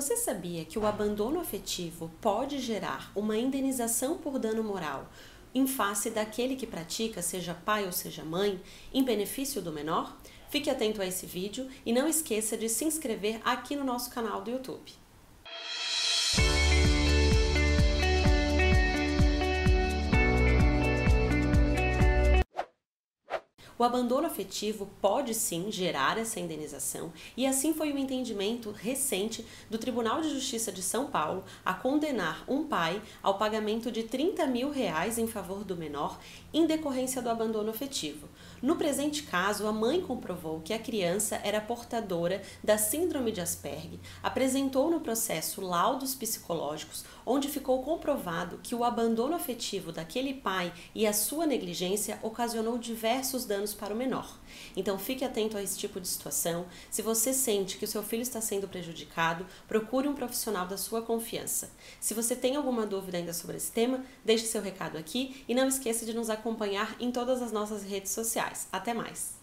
Você sabia que o abandono afetivo pode gerar uma indenização por dano moral em face daquele que pratica, seja pai ou seja mãe, em benefício do menor? Fique atento a esse vídeo e não esqueça de se inscrever aqui no nosso canal do YouTube. O abandono afetivo pode sim gerar essa indenização, e assim foi o entendimento recente do Tribunal de Justiça de São Paulo a condenar um pai ao pagamento de 30 mil reais em favor do menor em decorrência do abandono afetivo. No presente caso, a mãe comprovou que a criança era portadora da síndrome de Asperger, apresentou no processo laudos psicológicos, onde ficou comprovado que o abandono afetivo daquele pai e a sua negligência ocasionou diversos danos para o menor. Então fique atento a esse tipo de situação. Se você sente que o seu filho está sendo prejudicado, procure um profissional da sua confiança. Se você tem alguma dúvida ainda sobre esse tema, deixe seu recado aqui e não esqueça de nos acompanhar em todas as nossas redes sociais. Até mais!